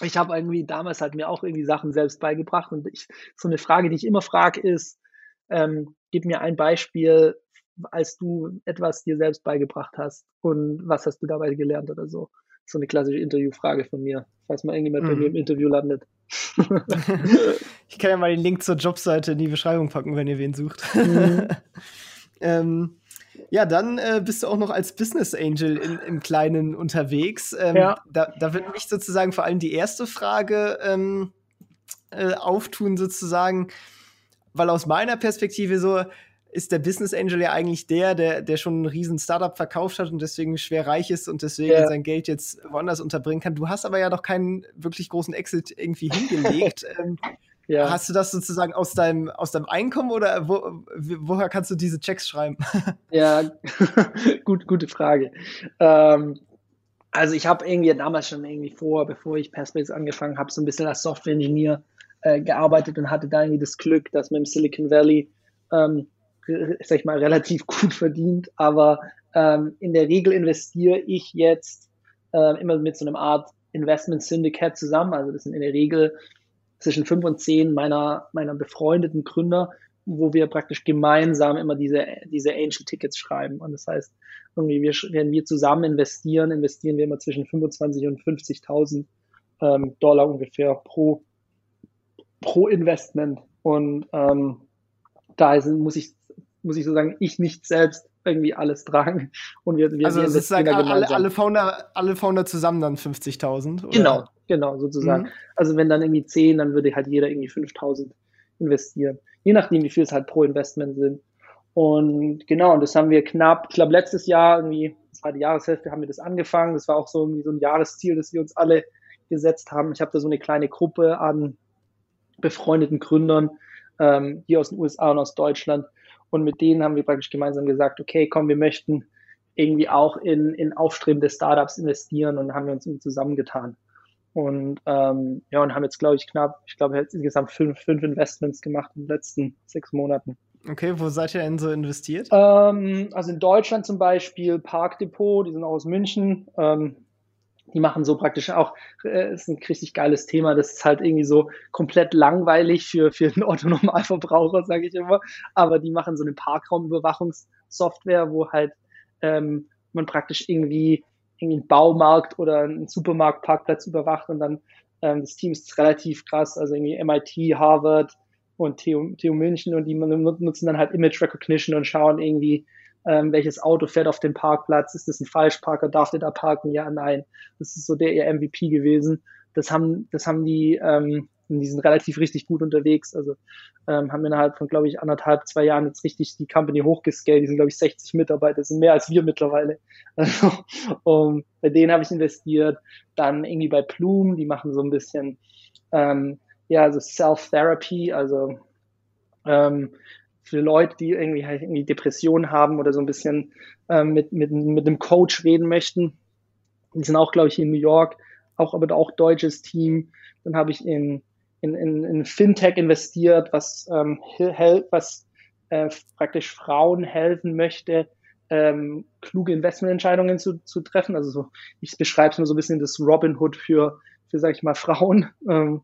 ich habe irgendwie damals halt mir auch irgendwie Sachen selbst beigebracht. Und ich, so eine Frage, die ich immer frage, ist, ähm, gib mir ein Beispiel, als du etwas dir selbst beigebracht hast und was hast du dabei gelernt oder so. So eine klassische Interviewfrage von mir, falls mal irgendjemand mhm. bei mir im Interview landet. <laughs> ich kann ja mal den Link zur Jobseite in die Beschreibung packen, wenn ihr wen sucht. Mhm. <laughs> ähm, ja, dann äh, bist du auch noch als Business Angel in, im Kleinen unterwegs. Ähm, ja. Da, da wird mich sozusagen vor allem die erste Frage ähm, äh, auftun, sozusagen, weil aus meiner Perspektive so ist der Business Angel ja eigentlich der, der, der schon ein riesen Startup verkauft hat und deswegen schwer reich ist und deswegen ja. sein Geld jetzt woanders unterbringen kann. Du hast aber ja noch keinen wirklich großen Exit irgendwie hingelegt. <laughs> ähm, ja. Hast du das sozusagen aus deinem, aus deinem Einkommen oder wo, woher kannst du diese Checks schreiben? <laughs> ja, <laughs> gut, gute Frage. Ähm, also ich habe irgendwie damals schon irgendwie vor, bevor ich Perspace angefangen habe, so ein bisschen als Software-Ingenieur äh, gearbeitet und hatte da irgendwie das Glück, dass man im Silicon Valley, ähm, <laughs> sag ich mal, relativ gut verdient. Aber ähm, in der Regel investiere ich jetzt äh, immer mit so einer Art Investment Syndicate zusammen. Also das sind in der Regel zwischen fünf und zehn meiner, meiner befreundeten Gründer, wo wir praktisch gemeinsam immer diese, diese Angel Tickets schreiben. Und das heißt, irgendwie wir, wenn wir zusammen investieren, investieren wir immer zwischen 25 und 50.000 ähm, Dollar ungefähr pro, pro Investment. Und ähm, da muss ich, muss ich so sagen, ich nicht selbst irgendwie alles tragen. Und wir, wir also sozusagen alle, alle, Founder, alle Founder zusammen dann 50.000? Genau, genau, sozusagen. Mhm. Also wenn dann irgendwie 10, dann würde halt jeder irgendwie 5.000 investieren. Je nachdem, wie viel es halt pro Investment sind. Und genau, und das haben wir knapp, ich glaube letztes Jahr irgendwie, das war die Jahreshälfte, haben wir das angefangen. Das war auch so irgendwie so ein Jahresziel, das wir uns alle gesetzt haben. Ich habe da so eine kleine Gruppe an befreundeten Gründern ähm, hier aus den USA und aus Deutschland, und mit denen haben wir praktisch gemeinsam gesagt, okay, komm, wir möchten irgendwie auch in, in aufstrebende Startups investieren und haben wir uns zusammengetan. Und ähm, ja, und haben jetzt, glaube ich, knapp, ich glaube, jetzt insgesamt fünf, fünf Investments gemacht in den letzten sechs Monaten. Okay, wo seid ihr denn so investiert? Ähm, also in Deutschland zum Beispiel Park Depot, die sind auch aus München. Ähm, die machen so praktisch auch, äh, ist ein richtig geiles Thema. Das ist halt irgendwie so komplett langweilig für, für einen <laughs> Autonormalverbraucher, sage ich immer. Aber die machen so eine Parkraumüberwachungssoftware, wo halt ähm, man praktisch irgendwie, irgendwie einen Baumarkt oder einen Supermarktparkplatz überwacht und dann ähm, das Team ist relativ krass, also irgendwie MIT, Harvard und TU, TU München und die nutzen dann halt Image Recognition und schauen irgendwie, ähm, welches Auto fährt auf dem Parkplatz, ist das ein Falschparker, darf der da parken, ja, nein. Das ist so der ihr MVP gewesen. Das haben, das haben die, ähm, die sind relativ richtig gut unterwegs. Also ähm, haben innerhalb von, glaube ich, anderthalb, zwei Jahren jetzt richtig die Company hochgescaled. Die sind, glaube ich, 60 Mitarbeiter, das sind mehr als wir mittlerweile. <laughs> Also um, bei denen habe ich investiert. Dann irgendwie bei Plume, die machen so ein bisschen ähm, ja, also Self-Therapy, also ähm, für Leute, die irgendwie halt irgendwie Depressionen haben oder so ein bisschen ähm, mit, mit, mit einem Coach reden möchten. Die sind auch, glaube ich, in New York, auch aber auch deutsches Team. Dann habe ich in, in, in, in Fintech investiert, was, ähm, was äh, praktisch Frauen helfen möchte, ähm, kluge Investmententscheidungen zu, zu treffen. Also so, ich beschreibe es nur so ein bisschen das Robin Hood für, für sag ich mal, Frauen. Ähm,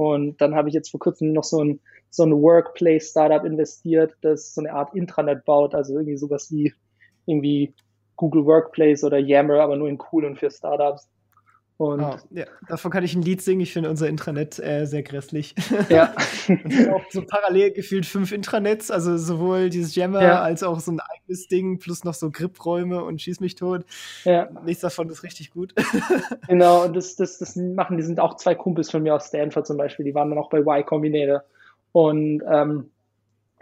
und dann habe ich jetzt vor kurzem noch so ein so ein Workplace-Startup investiert, das so eine Art Intranet baut, also irgendwie sowas wie irgendwie Google Workplace oder Yammer, aber nur in cool und für Startups. Und oh, ja, davon kann ich ein Lied singen. Ich finde unser Intranet äh, sehr grässlich. Ja. <laughs> und auch so parallel gefühlt fünf Intranets, also sowohl dieses Jammer ja. als auch so ein eigenes Ding, plus noch so Gripräume und Schieß mich tot. Ja. Nichts davon ist richtig gut. <laughs> genau, und das, das, das machen, die sind auch zwei Kumpels von mir aus Stanford zum Beispiel, die waren dann auch bei Y Combinator. Und ähm,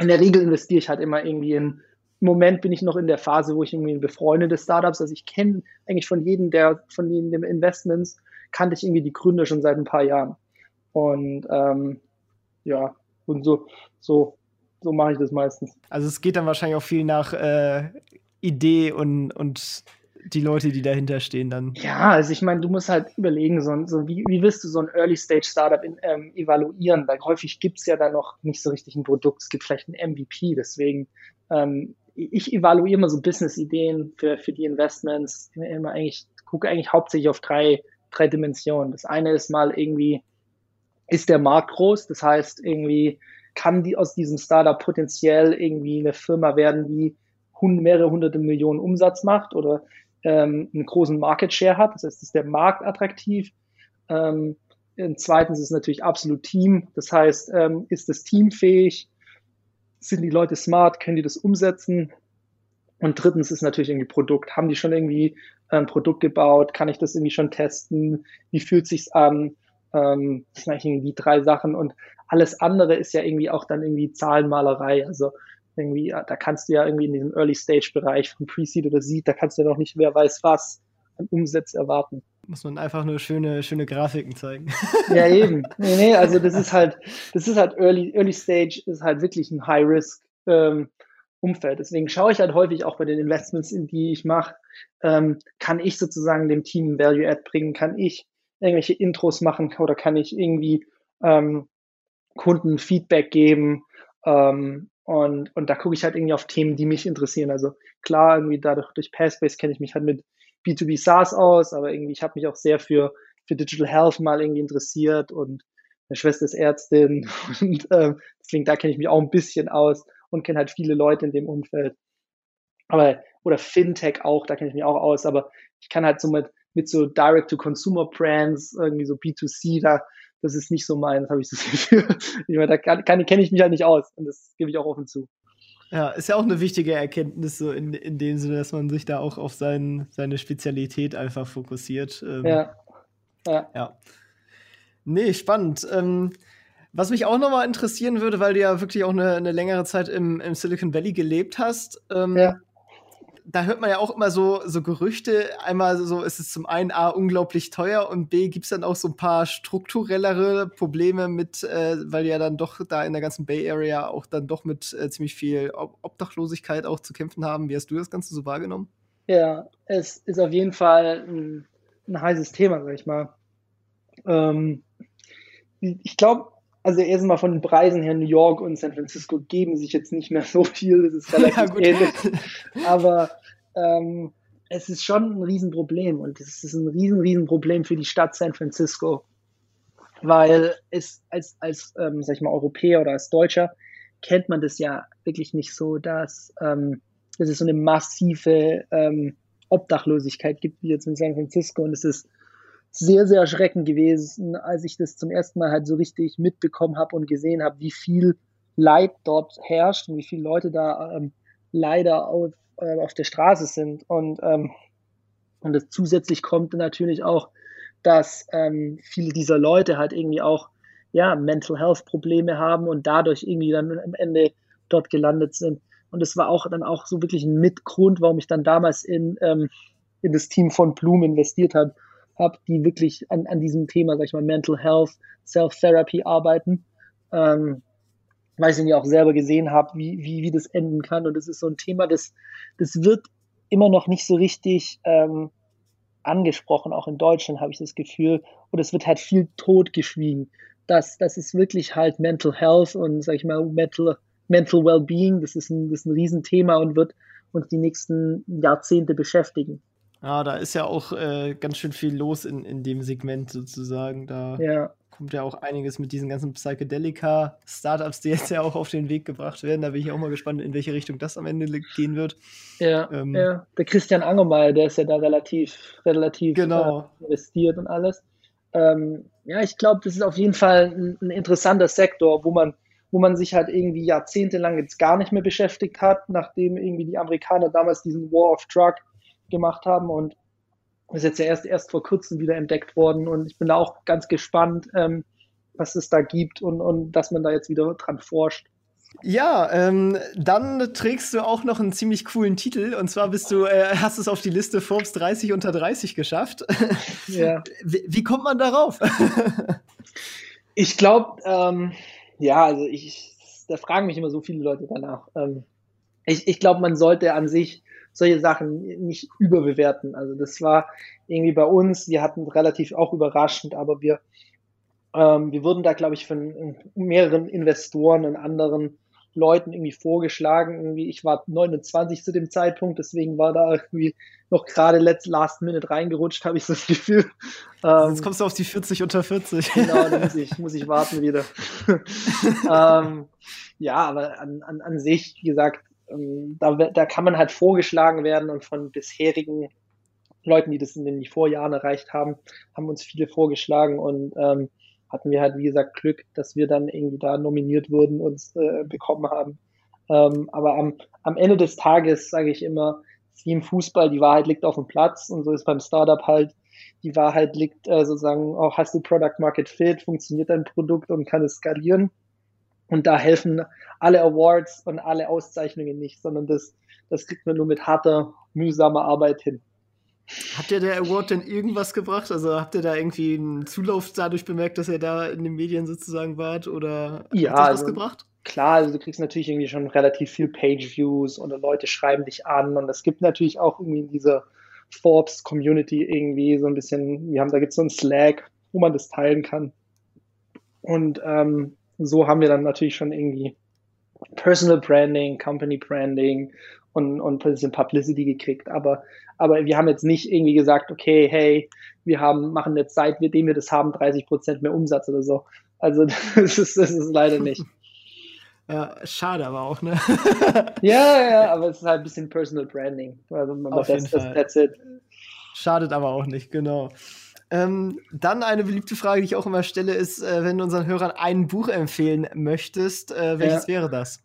in der Regel investiere ich halt immer irgendwie in, im Moment bin ich noch in der Phase, wo ich irgendwie in befreundete Startups, also ich kenne eigentlich von jedem der, von den Investments, kannte ich irgendwie die Gründer schon seit ein paar Jahren. Und ähm, ja, Und so, so, so mache ich das meistens. Also es geht dann wahrscheinlich auch viel nach äh, Idee und, und die Leute, die dahinter stehen, dann. Ja, also ich meine, du musst halt überlegen, so, so wie, wie willst du so ein Early-Stage-Startup ähm, evaluieren? Weil häufig gibt es ja da noch nicht so richtig ein Produkt, es gibt vielleicht ein MVP, deswegen ähm, ich evaluiere immer so Business-Ideen für, für die Investments, immer eigentlich, gucke eigentlich hauptsächlich auf drei, drei Dimensionen. Das eine ist mal irgendwie, ist der Markt groß? Das heißt, irgendwie kann die aus diesem Startup potenziell irgendwie eine Firma werden, die mehrere hunderte Millionen Umsatz macht oder ähm, einen großen Market Share hat. Das heißt, ist der Markt attraktiv? Ähm, zweitens ist natürlich absolut Team. Das heißt, ähm, ist das Team fähig? Sind die Leute smart? Können die das umsetzen? Und drittens ist natürlich irgendwie Produkt. Haben die schon irgendwie ein Produkt gebaut? Kann ich das irgendwie schon testen? Wie fühlt sich's an? Ähm, das sind eigentlich irgendwie drei Sachen. Und alles andere ist ja irgendwie auch dann irgendwie Zahlenmalerei. Also irgendwie, da kannst du ja irgendwie in diesem Early-Stage-Bereich von Pre-Seed oder Seed, da kannst du ja noch nicht, wer weiß was, an Umsatz erwarten. Muss man einfach nur schöne, schöne Grafiken zeigen. <laughs> Ja, eben. Nee, nee, also das ist halt, das ist halt Early, Early Stage, ist halt wirklich ein High-Risk. Ähm. Deswegen schaue ich halt häufig auch bei den Investments, in die ich mache, ähm, kann ich sozusagen dem Team Value Add bringen, kann ich irgendwelche Intros machen oder kann ich irgendwie ähm, Kunden Feedback geben, ähm, und, und da gucke ich halt irgendwie auf Themen, die mich interessieren. Also klar, irgendwie dadurch durch Passbase kenne ich mich halt mit B2B SaaS aus, aber irgendwie, ich habe mich auch sehr für, für Digital Health mal irgendwie interessiert und meine Schwester ist Ärztin <laughs> und ähm, deswegen da kenne ich mich auch ein bisschen aus und kenne halt viele Leute in dem Umfeld. Aber, oder Fintech auch, da kenne ich mich auch aus, aber ich kann halt so mit, mit so Direct-to-Consumer-Brands, irgendwie so B2C, da, das ist nicht so meins, habe ich <laughs> das Gefühl. Ich meine, da kenne ich mich halt nicht aus und das gebe ich auch offen zu. Ja, ist ja auch eine wichtige Erkenntnis, so in, in dem Sinne, dass man sich da auch auf sein, seine Spezialität einfach fokussiert. Ähm, ja. ja. Ja. Nee, spannend. Ähm, was mich auch nochmal interessieren würde, weil du ja wirklich auch eine, eine längere Zeit im, im Silicon Valley gelebt hast. Ähm, ja da hört man ja auch immer so, so Gerüchte. Einmal so ist es zum einen A unglaublich teuer und B gibt es dann auch so ein paar strukturellere Probleme mit, äh, weil ja dann doch da in der ganzen Bay Area auch dann doch mit äh, ziemlich viel Obdachlosigkeit auch zu kämpfen haben. Wie hast du das Ganze so wahrgenommen? Ja, es ist auf jeden Fall ein, ein heißes Thema, sag ich mal. Ähm, ich glaube, also erstmal von den Preisen her, New York und San Francisco geben sich jetzt nicht mehr <laughs> so viel, das ist relativ ja, ähnlich. Aber ähm, es ist schon ein Riesenproblem und es ist ein riesen, Riesenproblem für die Stadt San Francisco, weil es als, als ähm, sag ich mal, Europäer oder als Deutscher kennt man das ja wirklich nicht so, dass, ähm, dass es so eine massive ähm, Obdachlosigkeit gibt, wie jetzt in San Francisco und es ist sehr, sehr erschreckend gewesen, als ich das zum ersten Mal halt so richtig mitbekommen habe und gesehen habe, wie viel Leid dort herrscht und wie viele Leute da ähm, leider auf, äh, auf der Straße sind. Und, ähm, und das zusätzlich kommt natürlich auch, dass ähm, viele dieser Leute halt irgendwie auch ja, Mental Health Probleme haben und dadurch irgendwie dann am Ende dort gelandet sind. Und es war auch dann auch so wirklich ein Mitgrund, warum ich dann damals in, ähm, in das Team von Bloom investiert habe habe, die wirklich an, an diesem Thema, sag ich mal, Mental Health, Self-Therapy arbeiten. Ähm, weil ich ihn ja auch selber gesehen habe, wie, wie, wie das enden kann. Und das ist so ein Thema, das, das wird immer noch nicht so richtig ähm, angesprochen, auch in Deutschland habe ich das Gefühl. Und es wird halt viel totgeschwiegen. Das, das ist wirklich halt Mental Health und, sag ich mal, Mental, Mental Wellbeing, das ist ein, das ist ein Riesenthema und wird uns die nächsten Jahrzehnte beschäftigen. Ja, da ist ja auch äh, ganz schön viel los in, in dem Segment sozusagen. Da ja. kommt ja auch einiges mit diesen ganzen Psychedelika-Startups, die jetzt ja auch auf den Weg gebracht werden. Da bin ich auch mal gespannt, in welche Richtung das am Ende gehen wird. Ja, ähm, ja. der Christian Angermeier, der ist ja da relativ, relativ genau. äh, investiert und alles. Ähm, ja, ich glaube, das ist auf jeden Fall ein, ein interessanter Sektor, wo man wo man sich halt irgendwie jahrzehntelang jetzt gar nicht mehr beschäftigt hat, nachdem irgendwie die Amerikaner damals diesen War of Drug gemacht haben und ist jetzt ja erst, erst vor kurzem wieder entdeckt worden und ich bin da auch ganz gespannt, ähm, was es da gibt und, und dass man da jetzt wieder dran forscht. Ja, ähm, dann trägst du auch noch einen ziemlich coolen Titel und zwar bist du, äh, hast es auf die Liste Forbes 30 unter 30 geschafft. <laughs> Ja. Wie, wie kommt man darauf? <laughs> ich glaube, ähm, Ja, also ich, da fragen mich immer so viele Leute danach. Ähm, ich ich glaube, man sollte an sich solche Sachen nicht überbewerten. Also das war irgendwie bei uns, wir hatten relativ auch überraschend, aber wir, ähm, wir wurden da, glaube ich, von mehreren Investoren und anderen Leuten irgendwie vorgeschlagen. Irgendwie, ich war 29 zu dem Zeitpunkt, deswegen war da irgendwie noch gerade last minute reingerutscht, habe ich so das Gefühl. Ähm, Jetzt kommst du auf die 40 unter 40. Genau, dann muss ich, <laughs> muss ich warten wieder. <laughs> ähm, ja, aber an, an, an sich, wie gesagt, ähm, da, da kann man halt vorgeschlagen werden und von bisherigen Leuten, die das in den Vorjahren erreicht haben, haben uns viele vorgeschlagen und ähm, hatten wir halt, wie gesagt, Glück, dass wir dann irgendwie da nominiert wurden und äh, bekommen haben. Ähm, aber am, am Ende des Tages sage ich immer, wie im Fußball, die Wahrheit liegt auf dem Platz und so ist beim Startup halt, die Wahrheit liegt äh, sozusagen auch, hast du Product Market Fit, funktioniert dein Produkt und kann es skalieren. Und da helfen alle Awards und alle Auszeichnungen nicht, sondern das, das kriegt man nur mit harter, mühsamer Arbeit hin. Hat dir der Award denn irgendwas gebracht? Also habt ihr da irgendwie einen Zulauf dadurch bemerkt, dass ihr da in den Medien sozusagen wart? Oder ja, hat das also, was gebracht? Klar, also du kriegst natürlich irgendwie schon relativ viel Page-Views oder Leute schreiben dich an und es gibt natürlich auch irgendwie in dieser Forbes-Community irgendwie so ein bisschen, wir haben da gibt es so ein Slack, wo man das teilen kann. Und ähm, so haben wir dann natürlich schon irgendwie Personal Branding, Company Branding und, und ein bisschen Publicity gekriegt. Aber, aber wir haben jetzt nicht irgendwie gesagt, okay, hey, wir haben, machen jetzt seit wir, wir das haben, 30 Prozent mehr Umsatz oder so. Also <laughs> das ist, das ist leider nicht. <laughs> Ja, schade aber auch, ne? <laughs> ja, ja, aber es ist halt ein bisschen Personal Branding. Also Auf das, jeden Fall. that's it. Schadet aber auch nicht, genau. Ähm, dann eine beliebte Frage, die ich auch immer stelle, ist, äh, wenn du unseren Hörern ein Buch empfehlen möchtest, äh, welches ja. wäre das?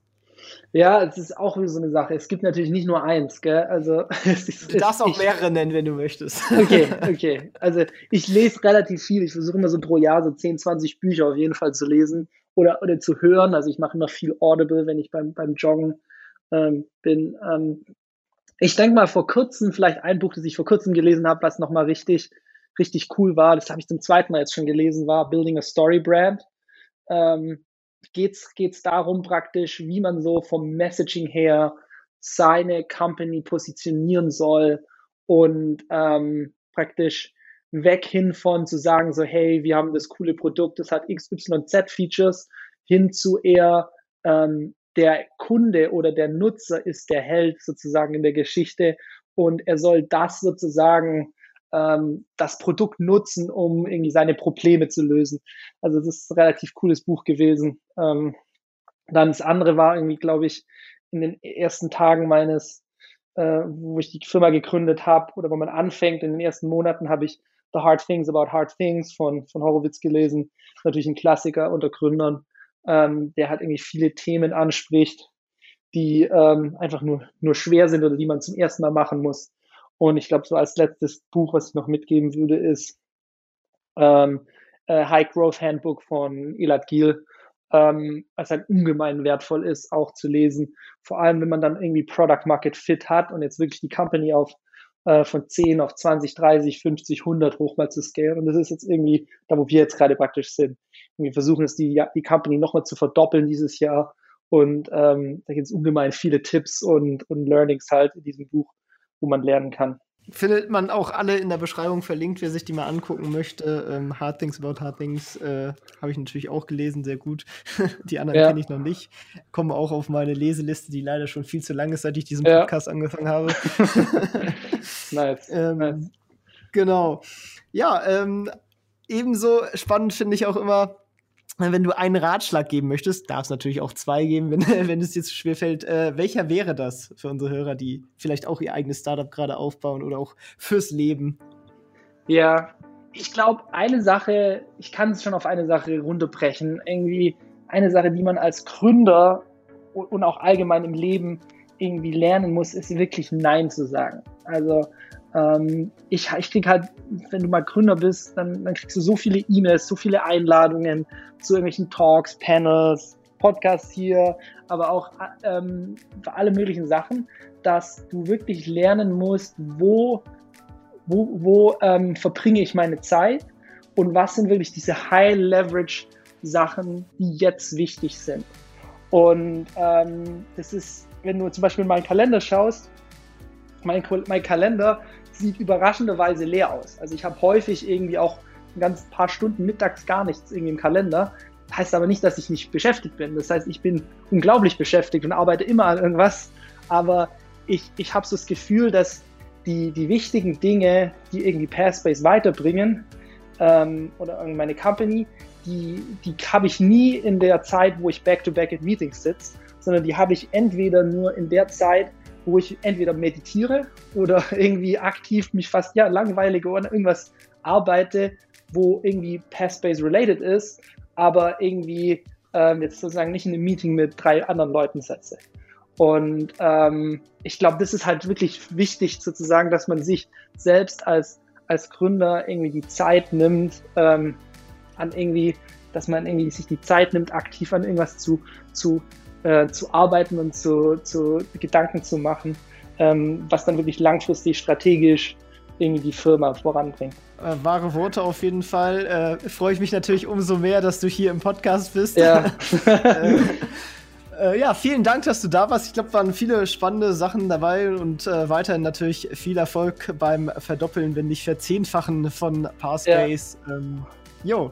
Ja, es ist auch so eine Sache. Es gibt natürlich nicht nur eins, gell? Also <laughs> es ist, du darfst auch mehrere nennen, wenn du möchtest. <laughs> Okay, okay. Also ich lese relativ viel. Ich versuche immer so pro Jahr so 10, 20 Bücher auf jeden Fall zu lesen oder, oder zu hören. Also ich mache immer viel Audible, wenn ich beim, beim Joggen ähm, bin. Ähm, ich denke mal vor kurzem, vielleicht ein Buch, das ich vor kurzem gelesen habe, was nochmal richtig richtig cool war, das habe ich zum zweiten Mal jetzt schon gelesen, war Building a Story Brand. Ähm, geht's geht's darum praktisch, wie man so vom Messaging her seine Company positionieren soll und ähm, praktisch weg hin von zu sagen so hey wir haben das coole Produkt das hat x y z Features hin zu eher ähm, der Kunde oder der Nutzer ist der Held sozusagen in der Geschichte und er soll das sozusagen ähm, das Produkt nutzen, um irgendwie seine Probleme zu lösen. Also das ist ein relativ cooles Buch gewesen. Ähm, dann das andere war irgendwie, glaube ich, in den ersten Tagen meines, äh, wo ich die Firma gegründet habe oder wo man anfängt, in den ersten Monaten habe ich The Hard Things About Hard Things von, von Horowitz gelesen. Natürlich ein Klassiker unter Gründern, ähm, der halt irgendwie viele Themen anspricht, die ähm, einfach nur, nur schwer sind oder die man zum ersten Mal machen muss. Und ich glaube, so als letztes Buch, was ich noch mitgeben würde, ist ähm, äh, High Growth Handbook von Elad Giel, ähm, was halt ungemein wertvoll ist, auch zu lesen. Vor allem, wenn man dann irgendwie Product Market Fit hat und jetzt wirklich die Company auf äh, von 10 auf 20, 30, 50, 100 hoch mal zu scalen. Und das ist jetzt irgendwie da, wo wir jetzt gerade praktisch sind. Und wir versuchen es, die, die Company nochmal zu verdoppeln dieses Jahr. Und ähm, da gibt es ungemein viele Tipps und, und Learnings halt in diesem Buch wo man lernen kann. Findet man auch alle in der Beschreibung verlinkt, wer sich die mal angucken möchte. Ähm, Hard Things About Hard Things äh, habe ich natürlich auch gelesen, sehr gut. <laughs> die anderen ja. kenne ich noch nicht. Kommen auch auf meine Leseliste, die leider schon viel zu lang ist, seit ich diesen ja. Podcast angefangen habe. <laughs> nice. <laughs> ähm, nice. Genau. Ja, ähm, ebenso spannend finde ich auch immer, wenn du einen Ratschlag geben möchtest, darf es natürlich auch zwei geben, <laughs> wenn, wenn es dir zu schwer fällt. Äh, welcher wäre das für unsere Hörer, die vielleicht auch ihr eigenes Startup gerade aufbauen oder auch fürs Leben? Ja, ich glaube, eine Sache, ich kann es schon auf eine Sache runterbrechen. Irgendwie eine Sache, die man als Gründer und auch allgemein im Leben irgendwie lernen muss, ist wirklich Nein zu sagen. Also ähm, ich, ich krieg halt, wenn du mal Gründer bist, dann, dann kriegst du so viele E-Mails, so viele Einladungen zu irgendwelchen Talks, Panels, Podcasts hier, aber auch ähm, für alle möglichen Sachen, dass du wirklich lernen musst, wo, wo, wo ähm, verbringe ich meine Zeit und was sind wirklich diese High Leverage Sachen, die jetzt wichtig sind. Und ähm, das ist, wenn du zum Beispiel in meinen Kalender schaust, mein, mein Kalender sieht überraschenderweise leer aus. Also ich habe häufig irgendwie auch ein ganz paar Stunden mittags gar nichts irgendwie im Kalender. Heißt aber nicht, dass ich nicht beschäftigt bin. Das heißt, ich bin unglaublich beschäftigt und arbeite immer an irgendwas. Aber ich, ich habe so das Gefühl, dass die, die wichtigen Dinge, die irgendwie Pairspace weiterbringen ähm, oder meine Company, die, die habe ich nie in der Zeit, wo ich back-to-back -back in Meetings sitze, sondern die habe ich entweder nur in der Zeit, wo ich entweder meditiere oder <laughs> irgendwie aktiv mich fast ja langweilige oder irgendwas arbeite, wo irgendwie Pairspace related ist, aber irgendwie ähm, jetzt sozusagen nicht in einem Meeting mit drei anderen Leuten setze. Und ähm, ich glaube, das ist halt wirklich wichtig sozusagen, dass man sich selbst als, als Gründer irgendwie die Zeit nimmt, ähm, an irgendwie, dass man irgendwie sich die Zeit nimmt, aktiv an irgendwas zu, zu, äh, zu arbeiten und zu, zu Gedanken zu machen, ähm, was dann wirklich langfristig strategisch irgendwie die Firma voranbringt. Äh, wahre Worte auf jeden Fall. Äh, Freue ich mich natürlich umso mehr, dass du hier im Podcast bist. Ja. <laughs> äh, äh, ja, vielen Dank, dass du da warst. Ich glaube, waren viele spannende Sachen dabei und äh, weiterhin natürlich viel Erfolg beim Verdoppeln, wenn nicht Verzehnfachen von Parspace. Ja. Ähm, jo,